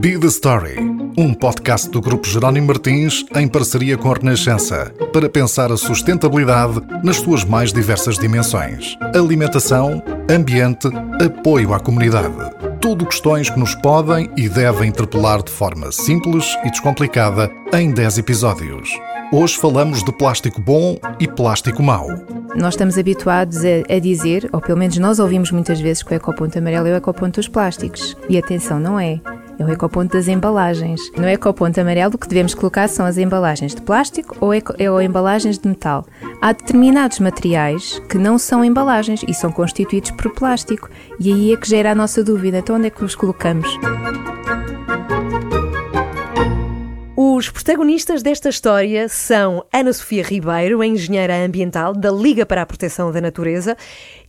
Be the Story, um podcast do Grupo Jerónimo Martins em parceria com a Renascença, para pensar a sustentabilidade nas suas mais diversas dimensões: alimentação, ambiente, apoio à comunidade. Tudo questões que nos podem e devem interpelar de forma simples e descomplicada em 10 episódios. Hoje falamos de plástico bom e plástico mau. Nós estamos habituados a, a, dizer, ou pelo menos nós ouvimos muitas vezes que o ecoponto amarelo é o ecoponto dos plásticos. E atenção, não é. É o ecoponto das embalagens. No ecoponto amarelo, o que devemos colocar são as embalagens de plástico ou, eco, ou embalagens de metal. Há determinados materiais que não são embalagens e são constituídos por plástico. E aí é que gera a nossa dúvida. Então, onde é que os colocamos? Os protagonistas desta história são Ana Sofia Ribeiro, engenheira ambiental da Liga para a Proteção da Natureza,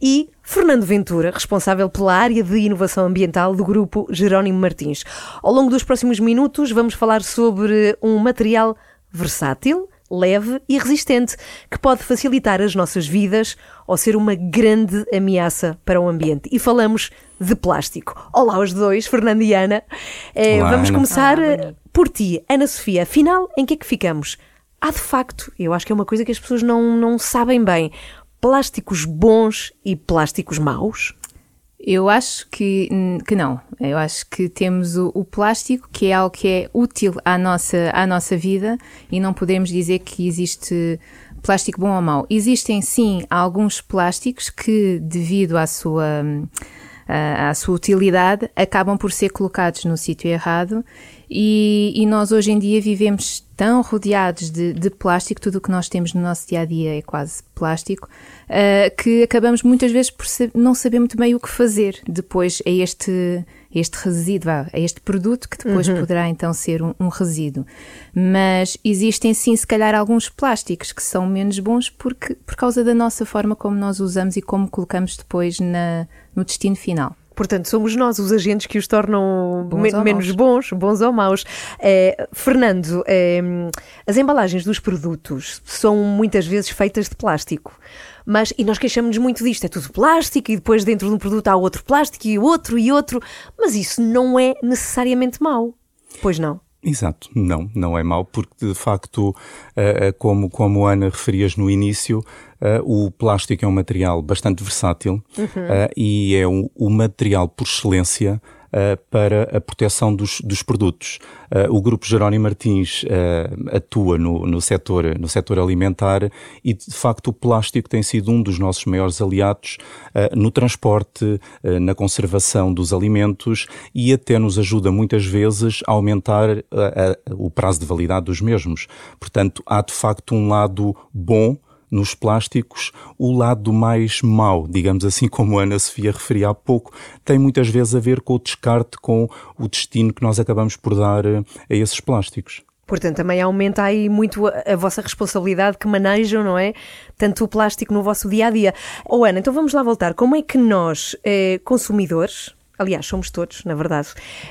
e Fernando Ventura, responsável pela área de inovação ambiental do grupo Jerónimo Martins. Ao longo dos próximos minutos, vamos falar sobre um material versátil, leve e resistente, que pode facilitar as nossas vidas ou ser uma grande ameaça para o ambiente. E falamos de plástico. Olá aos dois, Fernando e Ana. Eh, Olá, vamos Ana. começar eh, por ti, Ana Sofia. Afinal, em que é que ficamos? Há de facto, eu acho que é uma coisa que as pessoas não, não sabem bem, plásticos bons e plásticos maus? Eu acho que, que não. Eu acho que temos o, o, plástico, que é algo que é útil à nossa, à nossa vida, e não podemos dizer que existe plástico bom ou mau. Existem sim alguns plásticos que, devido à sua, à, à sua utilidade, acabam por ser colocados no sítio errado. E, e, nós hoje em dia vivemos tão rodeados de, de plástico, tudo o que nós temos no nosso dia a dia é quase plástico, uh, que acabamos muitas vezes por não saber muito bem o que fazer depois a este, este resíduo, a este produto que depois uhum. poderá então ser um, um, resíduo. Mas existem sim, se calhar, alguns plásticos que são menos bons porque, por causa da nossa forma como nós usamos e como colocamos depois na, no destino final. Portanto, somos nós os agentes que os tornam bons me menos bons, bons ou maus. É, Fernando, é, as embalagens dos produtos são muitas vezes feitas de plástico. Mas, e nós queixamos-nos muito disto, é tudo plástico e depois dentro de um produto há outro plástico e outro e outro, mas isso não é necessariamente mau, pois não? Exato, não, não é mau, porque de facto, como, como a Ana referias no início, o plástico é um material bastante versátil uhum. e é o, o material por excelência Uh, para a proteção dos, dos produtos. Uh, o Grupo Jerónimo Martins uh, atua no, no, setor, no setor alimentar e, de facto, o plástico tem sido um dos nossos maiores aliados no transporte, na conservação dos alimentos e até nos ajuda muitas vezes a aumentar o prazo de validade dos mesmos. Portanto, há de facto um lado bom nos plásticos, o lado mais mau, digamos assim, como a Ana Sofia referia há pouco, tem muitas vezes a ver com o descarte, com o destino que nós acabamos por dar a esses plásticos. Portanto, também aumenta aí muito a, vossa responsabilidade que manejam, não é? Tanto o plástico no vosso dia a dia. Oh, Ana, então vamos lá voltar. Como é que nós, eh, consumidores, aliás, somos todos, na verdade,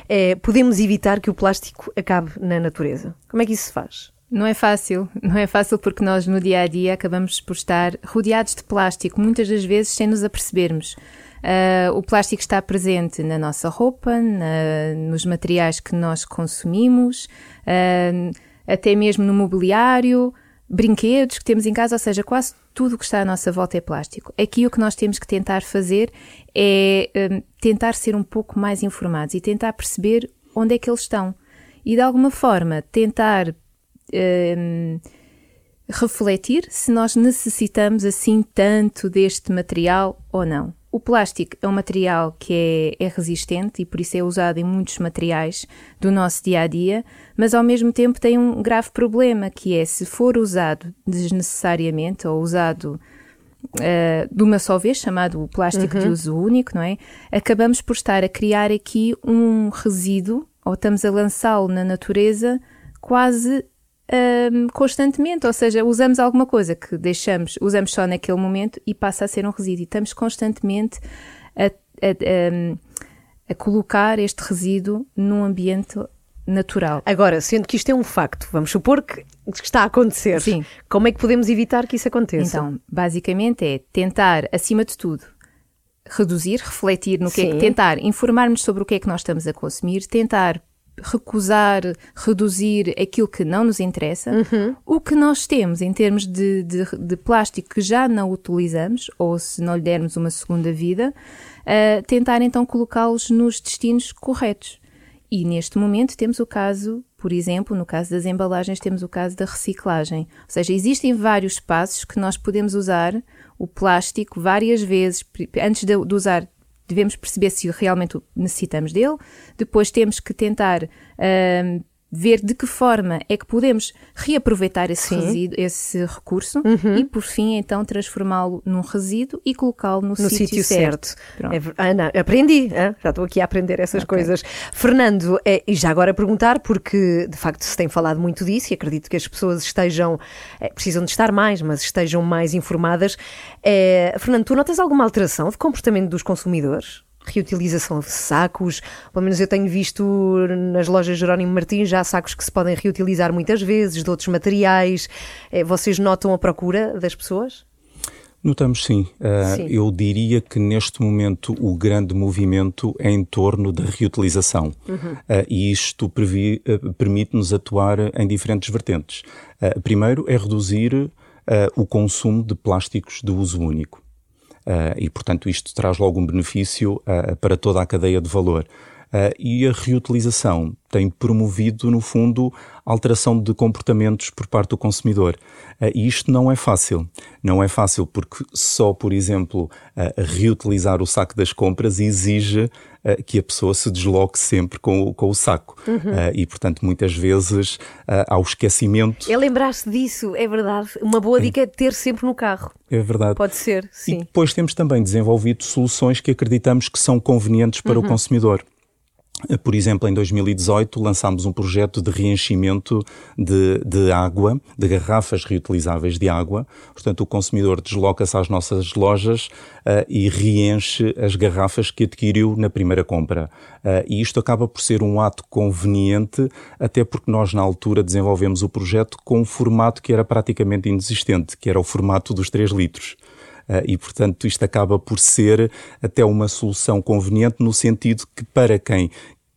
eh, podemos evitar que o plástico acabe na natureza? Como é que isso se faz? Não é fácil, não é fácil porque nós no dia a dia acabamos por estar rodeados de plástico, muitas das vezes sem nos apercebermos. Uh, o plástico está presente na nossa roupa, na, nos materiais que nós consumimos, uh, até mesmo no mobiliário, brinquedos que temos em casa, ou seja, quase tudo o que está à nossa volta é plástico. Aqui o que nós temos que tentar fazer é uh, tentar ser um pouco mais informados e tentar perceber onde é que eles estão. E de alguma forma tentar um, refletir se nós necessitamos assim tanto deste material ou não. O plástico é um material que é, é, resistente e por isso é usado em muitos materiais do nosso dia a dia, mas ao mesmo tempo tem um grave problema que é se for usado desnecessariamente ou usado uh, de uma só vez, chamado plástico uhum. de uso único, não é? Acabamos por estar a criar aqui um resíduo ou estamos a lançá-lo na natureza quase um, constantemente, ou seja, usamos alguma coisa que deixamos, usamos só naquele momento e passa a ser um resíduo. E estamos constantemente a, a, a, a colocar este resíduo num ambiente natural. Agora, sendo que isto é um facto, vamos supor que está a acontecer. Sim. Como é que podemos evitar que isso aconteça? Então, basicamente é tentar, acima de tudo, reduzir, refletir no que Sim. é que tentar informar-nos sobre o que é que nós estamos a consumir, tentar recusar, reduzir aquilo que não nos interessa, uhum. o que nós temos em termos de, de, de, plástico que já não utilizamos, ou se não lhe dermos uma segunda vida, uh, tentar então colocá-los nos destinos corretos. E neste momento temos o caso, por exemplo, no caso das embalagens, temos o caso da reciclagem. Ou seja, existem vários passos que nós podemos usar o plástico várias vezes antes de, de usar devemos perceber se realmente necessitamos dele, depois temos que tentar uh, ver de que forma é que podemos reaproveitar esse resíduo, esse recurso uhum. e, por fim, então transformá-lo num resíduo e colocá-lo no, no sítio, certo. certo. É, Ana, aprendi, hein? já estou aqui a aprender essas okay. coisas. Fernando, é, e já agora perguntar, porque de facto se tem falado muito disso e acredito que as pessoas estejam, é, precisam de estar mais, mas estejam mais informadas. É, Fernando, tu notas alguma alteração de comportamento dos consumidores? Reutilização de sacos. Pelo menos eu tenho visto nas lojas Jerónimo Martins já sacos que se podem reutilizar muitas vezes, de outros materiais. Eh, vocês notam a procura das pessoas? Notamos sim. Uh, sim. Eu diria que neste momento o grande movimento é em torno da reutilização. Uhum. Uh, e isto uh, permite-nos atuar em diferentes vertentes. primeiro é reduzir o consumo de plásticos de uso único. Uh, e, portanto, isto traz logo um benefício uh, para toda a cadeia de valor. Uh, e a reutilização tem promovido, no fundo, alteração de comportamentos por parte do consumidor. Uh, e isto não é fácil. Não é fácil porque só, por exemplo, uh, reutilizar o saco das compras exige que a pessoa se desloque sempre com, o, com o saco. Uhum. e, portanto, muitas vezes há o esquecimento. É lembrar-se disso, é verdade. Uma boa dica é ter sempre no carro. É verdade. Pode ser, sim. E depois temos também desenvolvido soluções que acreditamos que são convenientes para uhum. o consumidor. Por exemplo, em 2018 lançámos um projeto de reenchimento de, de, água, de garrafas reutilizáveis de água. Portanto, o consumidor desloca-se às nossas lojas uh, e reenche as garrafas que adquiriu na primeira compra. Uh, e isto acaba por ser um ato conveniente, até porque nós, na altura, desenvolvemos o projeto com um formato que era praticamente inexistente, que era o formato dos 3 litros. Uh, e, portanto, isto acaba por ser até uma solução conveniente no sentido que, para quem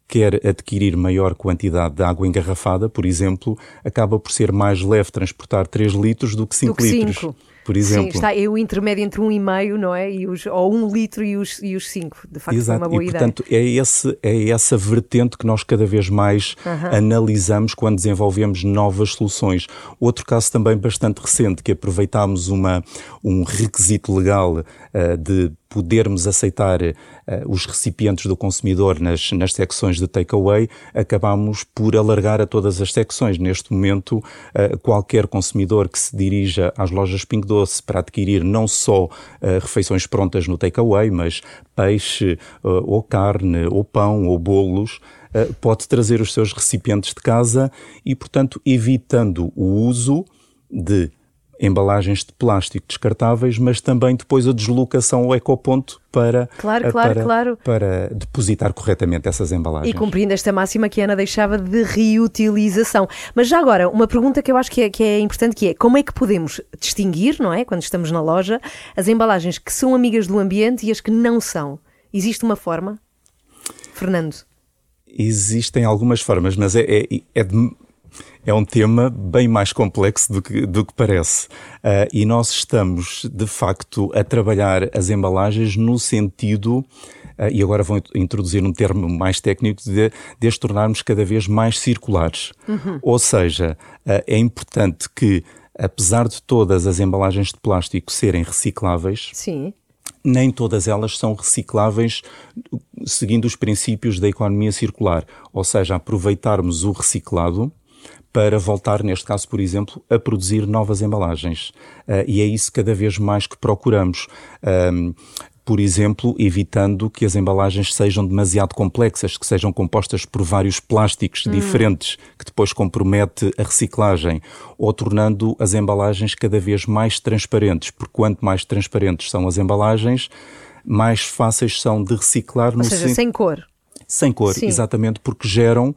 quer adquirir maior quantidade de água engarrafada, por exemplo, acaba por ser mais leve transportar 3 litros do que 5 litros. 5 por exemplo. Sim, está é o intermédio entre um e meio, não é? E os, ou um litro e os, e os cinco. De facto, Exato. é uma boa e, ideia. portanto, é, esse, é essa vertente que nós cada vez mais analisamos quando desenvolvemos novas soluções. Outro caso também bastante recente, que aproveitámos uma, um requisito legal uh, de podermos aceitar uh, os recipientes do consumidor nas, nas secções de takeaway, acabamos por alargar a todas as secções. Neste momento, uh, qualquer consumidor que se dirija às lojas Pingo Doce para adquirir não só refeições prontas no takeaway, mas peixe, ou carne, ou pão, ou bolos, pode trazer os seus recipientes de casa e, portanto, evitando o uso de embalagens de plástico descartáveis, mas também depois a deslocação ao ecoponto para, claro, claro, para, claro. para depositar corretamente essas embalagens. E cumprindo esta máxima que a Ana deixava de reutilização. Mas já agora, uma pergunta que eu acho que é, que é importante que é como é que podemos distinguir, não é, quando estamos na loja, as embalagens que são amigas do ambiente e as que não são? Existe uma forma? Fernando? Existem algumas formas, mas é, é, é de é um tema bem mais complexo do que, do que parece. Uh, e nós estamos, de facto, a trabalhar as embalagens no sentido Uh, e agora vou introduzir um termo mais técnico, de, de as tornarmos cada vez mais circulares. Uhum. Ou seja, uh, é importante que, apesar de todas as embalagens de plástico serem recicláveis, Sim. nem todas elas são recicláveis seguindo os princípios da economia circular. Ou seja, aproveitarmos o reciclado para voltar, neste caso, por exemplo, a produzir novas embalagens. Uh, e é isso cada vez mais que procuramos. Um, por exemplo, evitando que as embalagens sejam demasiado complexas, que sejam compostas por vários plásticos hum. diferentes, que depois compromete a reciclagem, ou tornando as embalagens cada vez mais transparentes, porque quanto mais transparentes são as embalagens, mais fáceis são de reciclar. Ou seja, sem cor. Sem cor, Sim. exatamente, porque geram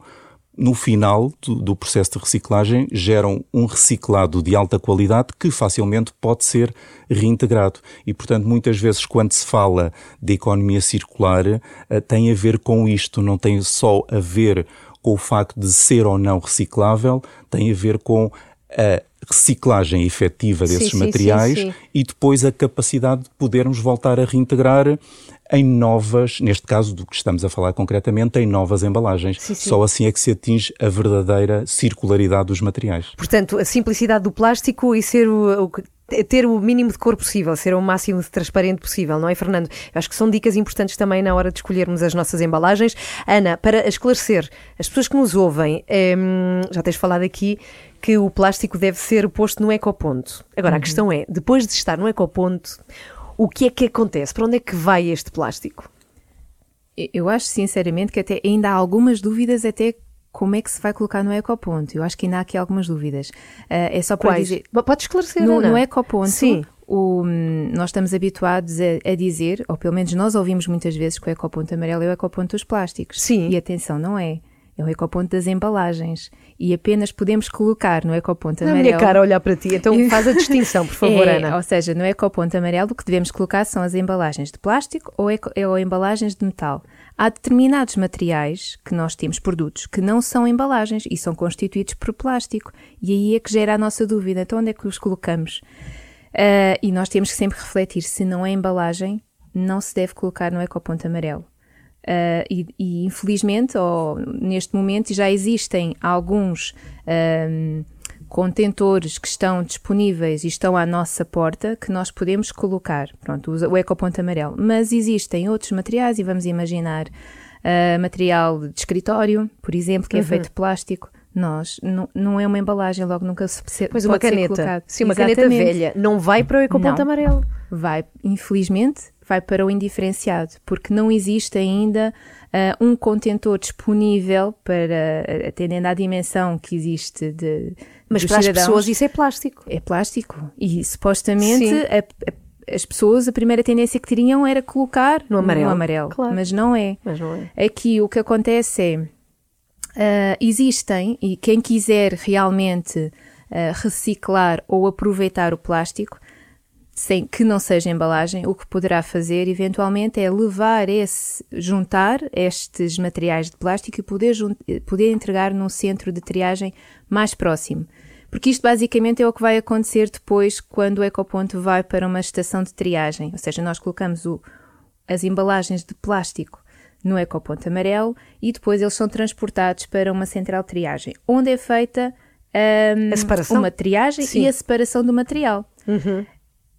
no final do, do, processo de reciclagem, geram um reciclado de alta qualidade que facilmente pode ser reintegrado. E, portanto, muitas vezes, quando se fala de economia circular, uh, tem a ver com isto, não tem só a ver com o facto de ser ou não reciclável, tem a ver com a reciclagem efetiva desses sim, materiais sim, sim, e depois a capacidade de podermos voltar a reintegrar em novas, neste caso do que estamos a falar concretamente, em novas embalagens. Sim, sim. Só assim é que se atinge a verdadeira circularidade dos materiais. Portanto, a simplicidade do plástico e ser o, o ter o mínimo de cor possível, ser o máximo de transparente possível, não é, Fernando? Acho que são dicas importantes também na hora de escolhermos as nossas embalagens. Ana, para esclarecer as pessoas que nos ouvem, hum, já tens falado aqui que o plástico deve ser posto no ecoponto. Agora, uhum. a questão é, depois de estar no ecoponto, o que é que acontece? Para onde é que vai este plástico? Eu acho sinceramente que até ainda há algumas dúvidas até como é que se vai colocar no ecoponto. Eu acho que ainda há aqui algumas dúvidas. Uh, é só para Quais? dizer. Pode esclarecer, no, no ecoponto. Sim. O, nós estamos habituados a, a, dizer, ou pelo menos nós ouvimos muitas vezes que o ecoponto amarelo é o ecoponto dos plásticos. Sim. E atenção, não é é o ecoponto das embalagens e apenas podemos colocar no ecoponto amarelo. Na minha cara olhar para ti, então faz a distinção, por favor, é, Ana. Ou seja, no ecoponto amarelo o que devemos colocar são as embalagens de plástico ou, eco, ou embalagens de metal. Há determinados materiais que nós temos, produtos, que não são embalagens e são constituídos por plástico. E aí é que gera a nossa dúvida. Então, onde é que os colocamos? Uh, e nós temos que sempre refletir: se não é embalagem, não se deve colocar no ecoponto amarelo. Uh, e, e, infelizmente, ou neste momento, já existem alguns um, contentores que estão disponíveis e estão à nossa porta que nós podemos colocar. Pronto, o ecoponto amarelo. Mas existem outros materiais, e vamos imaginar uh, material de escritório, por exemplo, que é uhum. feito de plástico. Nós, não, não é uma embalagem, logo nunca se Pois uma caneta. Sim, uma Exatamente. caneta velha. Não vai para o ecoponto amarelo. Vai, infelizmente, vai para o indiferenciado, porque não existe ainda uh, um contentor disponível para, atendendo à dimensão que existe de. Mas para as pessoas isso é plástico. É plástico. E supostamente as pessoas, a primeira tendência que teriam era colocar no amarelo. No amarelo. Claro. Mas não é. Mas não é. Aqui o que acontece é. Uh, existem, e quem quiser realmente uh, reciclar ou aproveitar o plástico, sem que não seja embalagem, o que poderá fazer eventualmente é levar esse, juntar estes materiais de plástico e poder, poder entregar num centro de triagem mais próximo. Porque isto basicamente é o que vai acontecer depois quando o ecoponto vai para uma estação de triagem. Ou seja, nós colocamos o, as embalagens de plástico no ecoponto amarelo e depois eles são transportados para uma central de triagem, onde é feita um, uma triagem Sim. e a separação do material. Uhum.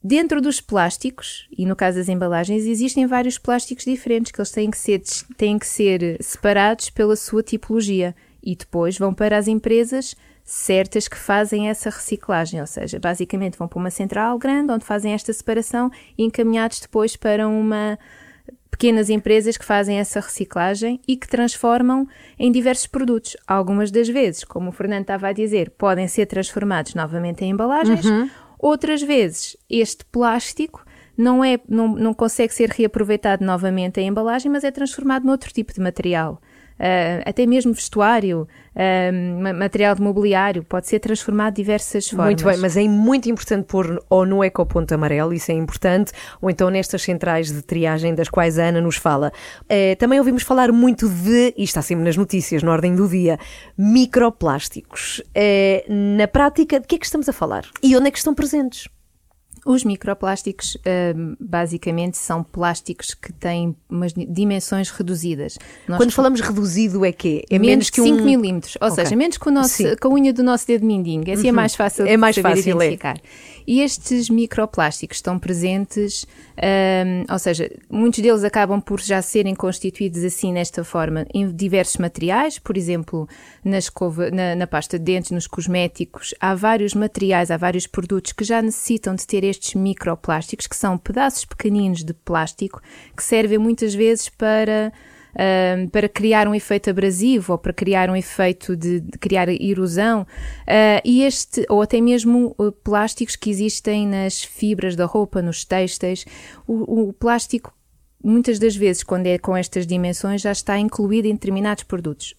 Dentro dos plásticos, e no caso das embalagens, existem vários plásticos diferentes que eles têm que ser, têm que ser separados pela sua tipologia e depois vão para as empresas certas que fazem essa reciclagem, ou seja, basicamente vão para uma central grande onde fazem esta separação e encaminhados depois para uma pequenas empresas que fazem essa reciclagem e que transformam em diversos produtos. Algumas das vezes, como o Fernando estava a dizer, podem ser transformados novamente em embalagens, uhum. Outras vezes, este plástico não, é, não, não consegue ser reaproveitado novamente em embalagem, mas é transformado noutro tipo de material. Uh, até mesmo vestuário, uh, material de mobiliário, pode ser transformado de diversas formas. Muito bem, mas é muito importante pôr ou no ecoponto amarelo, isso é importante, ou então nestas centrais de triagem das quais a Ana nos fala. Uh, também ouvimos falar muito de, e está sempre nas notícias, na ordem do dia, microplásticos. na prática, de que é que estamos a falar? E onde é que estão presentes? Os microplásticos, uh, basicamente, são plásticos que têm umas dimensões reduzidas. Nós Quando falamos reduzido, é quê? É menos, menos que 5 um... milímetros, ou okay. seja, menos que, o nosso, que a unha do nosso dedo mindinho. Assim é uhum. é mais fácil é mais de saber fácil identificar. É. E estes microplásticos estão presentes, um, ou seja, muitos deles acabam por já serem constituídos assim, nesta forma, em diversos materiais, por exemplo, na, escova, na, na pasta de dentes, nos cosméticos, há vários materiais, há vários produtos que já necessitam de ter estes microplásticos, que são pedaços pequeninos de plástico, que servem muitas vezes para uh, para criar um efeito abrasivo ou para criar um efeito de, de criar erosão. Uh, e este, ou até mesmo uh, plásticos que existem nas fibras da roupa, nos têxteis. O, o plástico, muitas das vezes, quando é com estas dimensões, já está incluído em determinados produtos.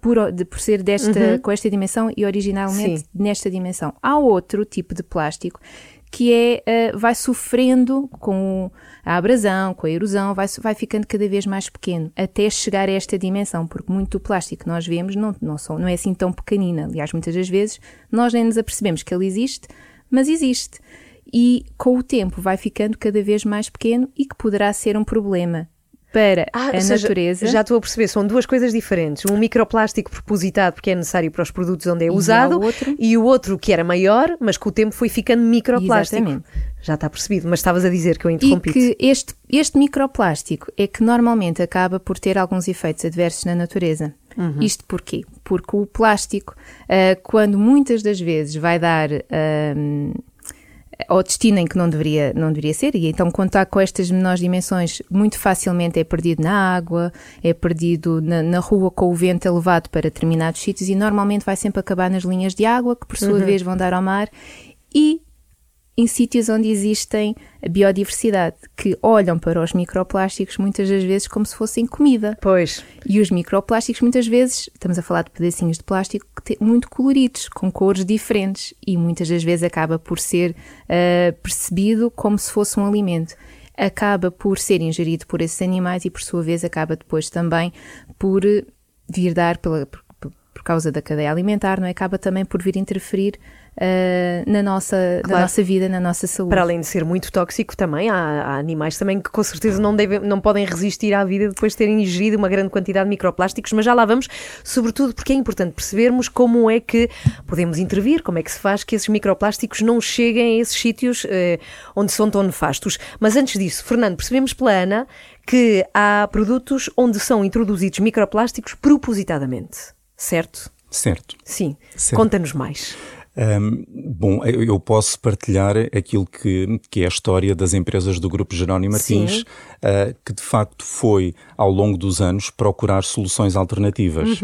por, de, por ser desta, Uhum. com esta dimensão e originalmente Sim. nesta dimensão. Há outro tipo de plástico que é, eh, vai sofrendo com a abrasão, com a erosão, vai, vai ficando cada vez mais pequeno, até chegar a esta dimensão, porque muito do plástico que nós vemos não, não, são, não é assim tão pequenina. Aliás, muitas das vezes nós nem nos apercebemos que ele existe, mas existe. E com o tempo vai ficando cada vez mais pequeno e que poderá ser um problema para Ah, a seja, natureza. Já estou a perceber, são duas coisas diferentes. Um microplástico propositado porque é necessário para os produtos onde é usado o outro- e o outro que era maior, mas com o tempo foi ficando microplástico. Exatamente. Já está percebido, mas estavas a dizer que eu E interrompi. que este, este microplástico é que normalmente acaba por ter alguns efeitos adversos na natureza. Uhum. Isto porquê? Porque o plástico, ah, quando muitas das vezes vai dar ahm, ao destino em que não deveria, não deveria ser, e então está com estas menores dimensões, muito facilmente é perdido na água, é perdido na, na rua com o vento elevado para determinados sítios e normalmente vai sempre acabar nas linhas de água, que por sua vez vão dar ao mar, e em sítios onde existem a biodiversidade, que olham para os microplásticos muitas das vezes como se fossem comida. Pois, E os microplásticos, muitas vezes, estamos a falar de pedacinhos de plástico muito coloridos, com cores diferentes, e muitas das vezes acaba por ser ah, percebido como se fosse um alimento. Acaba por ser ingerido por esses animais e, por sua vez, acaba depois também por eh, vir dar, pela, por, por- por causa da cadeia alimentar, não é? acaba também por vir interferir ah, na, nossa, na Claro. nossa vida, na nossa saúde. para além de ser muito tóxico também, há, há animais também que com certeza não, devem, não podem resistir à vida depois de terem ingerido uma grande quantidade de microplásticos, mas já lá vamos, sobretudo porque é importante percebermos como é que podemos intervir, como é que se faz que esses microplásticos não cheguem a esses sítios eh, onde são tão nefastos. Mas antes disso, Fernando, percebemos pela Ana que há produtos onde são introduzidos microplásticos propositadamente, certo? Certo. Sim. Conta-nos mais. Hum, bom, eu posso partilhar aquilo que, que é a história das empresas do Grupo Jerónimo Martins, ah, que de facto foi, ao longo dos anos, procurar soluções alternativas.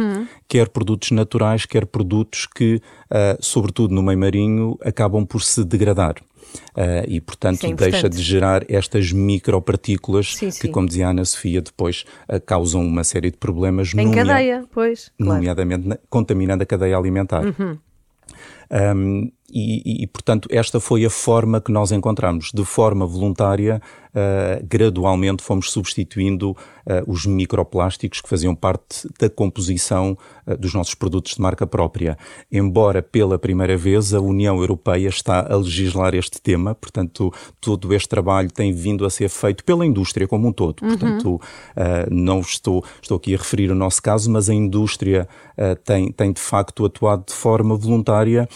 Quer produtos naturais, quer produtos que, ah, sobretudo no meio marinho, acabam por se degradar. Ah, e, portanto, é deixa de gerar estas micropartículas Sim, que, sim. como dizia a Ana Sofia, depois ah, causam uma série de problemas, Em cadeia, pois. Claro. Uhum. nomeadamente na- contaminando a cadeia alimentar. Um, e, e, portanto, esta foi a forma que nós encontramos. De forma voluntária, uh, gradualmente fomos substituindo uh, os microplásticos que faziam parte da composição uh, dos nossos produtos de marca própria. Embora pela primeira vez a União Europeia está a legislar este tema, portanto, todo este trabalho tem vindo a ser feito pela indústria como um todo. Portanto, uh, não estou, estou aqui a referir o nosso caso, mas a indústria tem, tem de facto atuado de forma voluntária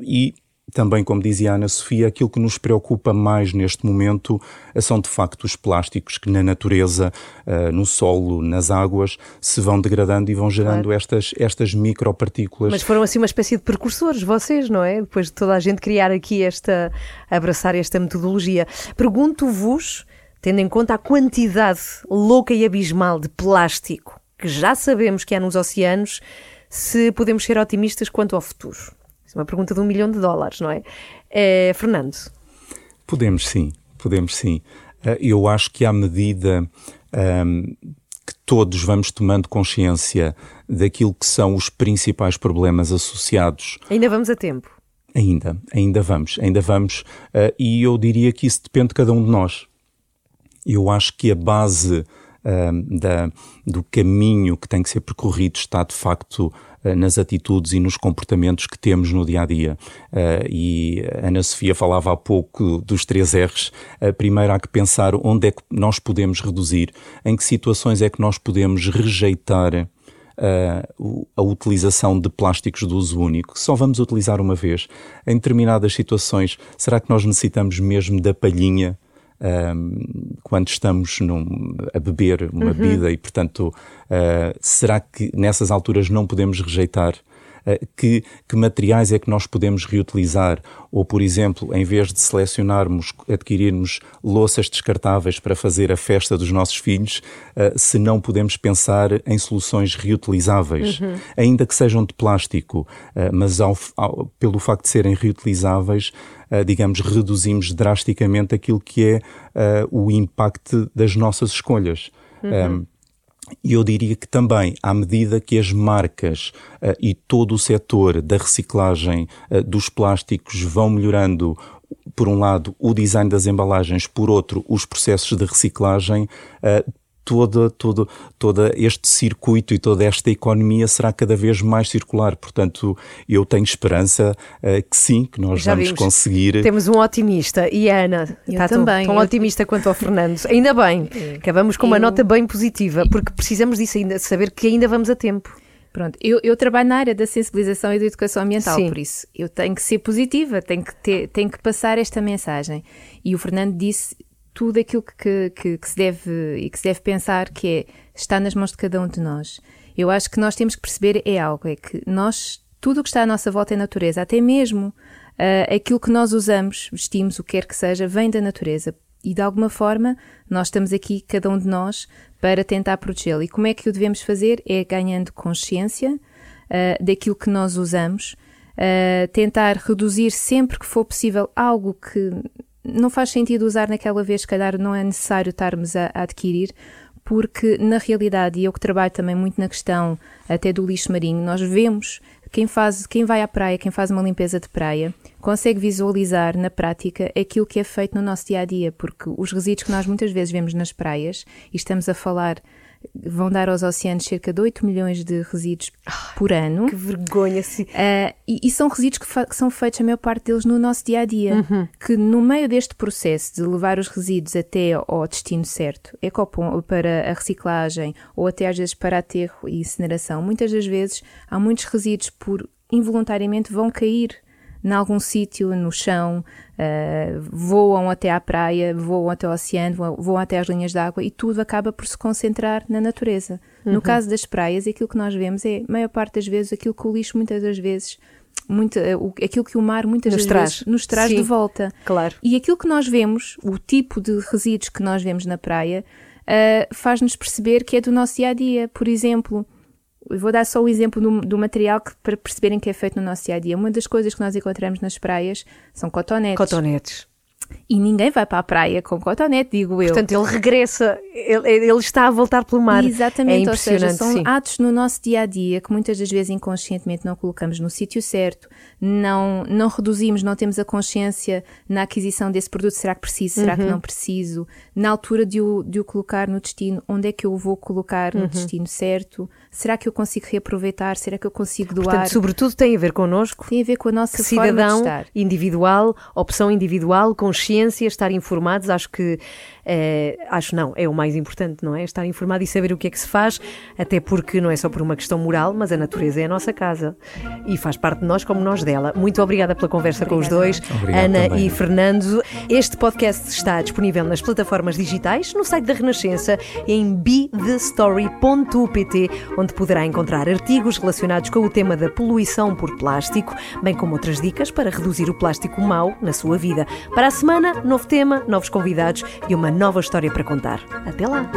e também, como dizia a Ana Sofia, aquilo que nos preocupa mais neste momento eh, são de facto os plásticos que na natureza, uh, no solo, nas águas, se vão degradando e vão gerando estas, estas micropartículas. Mas foram assim uma espécie de precursores, vocês, não é? Depois de toda a gente criar aqui esta, abraçar esta metodologia. Pergunto-vos, tendo em conta a quantidade louca e abismal de plástico que já sabemos que há nos oceanos, se podemos ser otimistas quanto ao futuro. É uma pergunta de um milhão de dólares, não é? Eh, Fernando, Podemos sim, podemos sim. Uh, Eu acho que à medida um, que todos vamos tomando consciência daquilo que são os principais problemas associados ainda vamos a tempo. Ainda, ainda vamos, ainda vamos, uh, e eu diria que isso depende de cada um de nós. Eu acho que a base uh, da, do caminho que tem que ser percorrido está de facto nas atitudes e nos comportamentos que temos no dia a dia. e a Ana Sofia falava há pouco dos três R's. primeiro há que pensar onde é que nós podemos reduzir, em que situações é que nós podemos rejeitar Uh, a utilização de plásticos de uso único, que só vamos utilizar uma vez. Em determinadas situações, será que nós necessitamos mesmo da palhinha um, quando estamos num, a beber uma Uhum. bebida e, portanto, uh, será que nessas alturas não podemos rejeitar? Uh, que, que materiais é que nós podemos reutilizar? Ou, por exemplo, em vez de selecionarmos, adquirirmos louças descartáveis para fazer a festa dos nossos filhos, uh, se não podemos pensar em soluções reutilizáveis, ainda que sejam de plástico, uh, mas ao, ao, pelo facto de serem reutilizáveis, digamos, reduzimos drasticamente aquilo que é o impacto das nossas escolhas. Um, E eu diria que também, à medida que as marcas uh, e todo o setor da reciclagem uh, dos plásticos vão melhorando por um lado, o design das embalagens, por outro, os processos de reciclagem, uh, todo, todo, todo este circuito e toda esta economia será cada vez mais circular. Portanto, eu tenho esperança uh, que sim, que nós Já vamos vimos. conseguir. Temos um otimista e a Ana eu está também. tão, tão eu... otimista quanto o Fernando. Ainda bem, é. acabamos com uma eu... nota bem positiva, porque precisamos disso ainda, saber que ainda vamos a tempo. Pronto, eu, eu, trabalho na área da sensibilização e da educação ambiental, Sim. por isso eu tenho que ser positiva, tenho que, ter, tenho que passar esta mensagem. E o Fernando disse tudo aquilo que, que, que, se deve e que se deve pensar que é está nas mãos de cada um de nós. Eu acho que nós temos que perceber é algo, é que nós, tudo o que está à nossa volta é natureza, até mesmo uh, aquilo que nós usamos, vestimos, o que quer que seja, vem da natureza. E de alguma forma, nós estamos aqui, cada um de nós, para tentar protegê-lo. E como é que o devemos fazer? É ganhando consciência uh, daquilo que nós usamos, uh, tentar reduzir sempre que for possível algo que não faz sentido usar naquela vez, se calhar não é necessário estarmos a, a adquirir, porque na realidade, e eu que trabalho também muito na questão até do lixo marinho, nós vemos quem faz, quem vai à praia, quem faz uma limpeza de praia, consegue visualizar na prática aquilo que é feito no nosso dia a dia, porque os resíduos que nós muitas vezes vemos nas praias, e estamos a falar vão dar aos oceanos cerca de 8 milhões de resíduos por ano. Que vergonha, sim. Uh, e, e, são resíduos que, que, são feitos, a maior parte deles, no nosso dia a dia. Uhum. Que no meio deste processo de levar os resíduos até ao destino certo, ecopom, para a reciclagem ou até às vezes para aterro e incineração, muitas das vezes há muitos resíduos por involuntariamente vão cair em algum sítio, no chão, uh, voam até à praia, voam até ao oceano, voam, voam até às linhas d'água e tudo acaba por se concentrar na natureza. Uhum. No caso das praias, aquilo que nós vemos é, maior parte das vezes, aquilo que o lixo muitas das vezes muito, eh, aquilo que o mar muitas nos traz. vezes nos traz Sim, de volta. Claro. E aquilo que nós vemos, o tipo de resíduos que nós vemos na praia, uh, faz-nos perceber que é do nosso dia a dia. Por exemplo, eu vou dar só o exemplo do, do material que, para perceberem que é feito no nosso dia a dia. Uma das coisas que nós encontramos nas praias são cotonetes. Cotonetes. E ninguém vai para a praia com cotonete, digo eu. Portanto, ele regressa, ele, ele está a voltar pelo mar. Exatamente, é ou seja, são sim. atos no nosso dia a dia que muitas das vezes inconscientemente não colocamos no sítio certo, não, não reduzimos, não temos a consciência na aquisição desse produto. Será que preciso? Será uhum. que não preciso? Na altura de o, de o colocar no destino, onde é que eu vou colocar no uhum. destino certo? Será que eu consigo reaproveitar? Será que eu consigo doar? Portanto, sobretudo tem a ver connosco. Tem a ver com a nossa cidadão forma de estar. individual, opção individual, consciência, estar informados. Acho que é, acho não, é o mais importante, não é? Estar informado e saber o que é que se faz, até porque não é só por uma questão moral, mas a natureza é a nossa casa e faz parte de nós como nós dela. Muito obrigada pela conversa obrigada. com os dois, Obrigado Ana também. e Fernando. Este podcast está disponível nas plataformas digitais, no site da Renascença, em bethestory.pt, onde poderá encontrar artigos relacionados com o tema da poluição por plástico, bem como outras dicas para reduzir o plástico mau na sua vida. Para a semana, novo tema, novos convidados e uma nova história para contar. Até lá!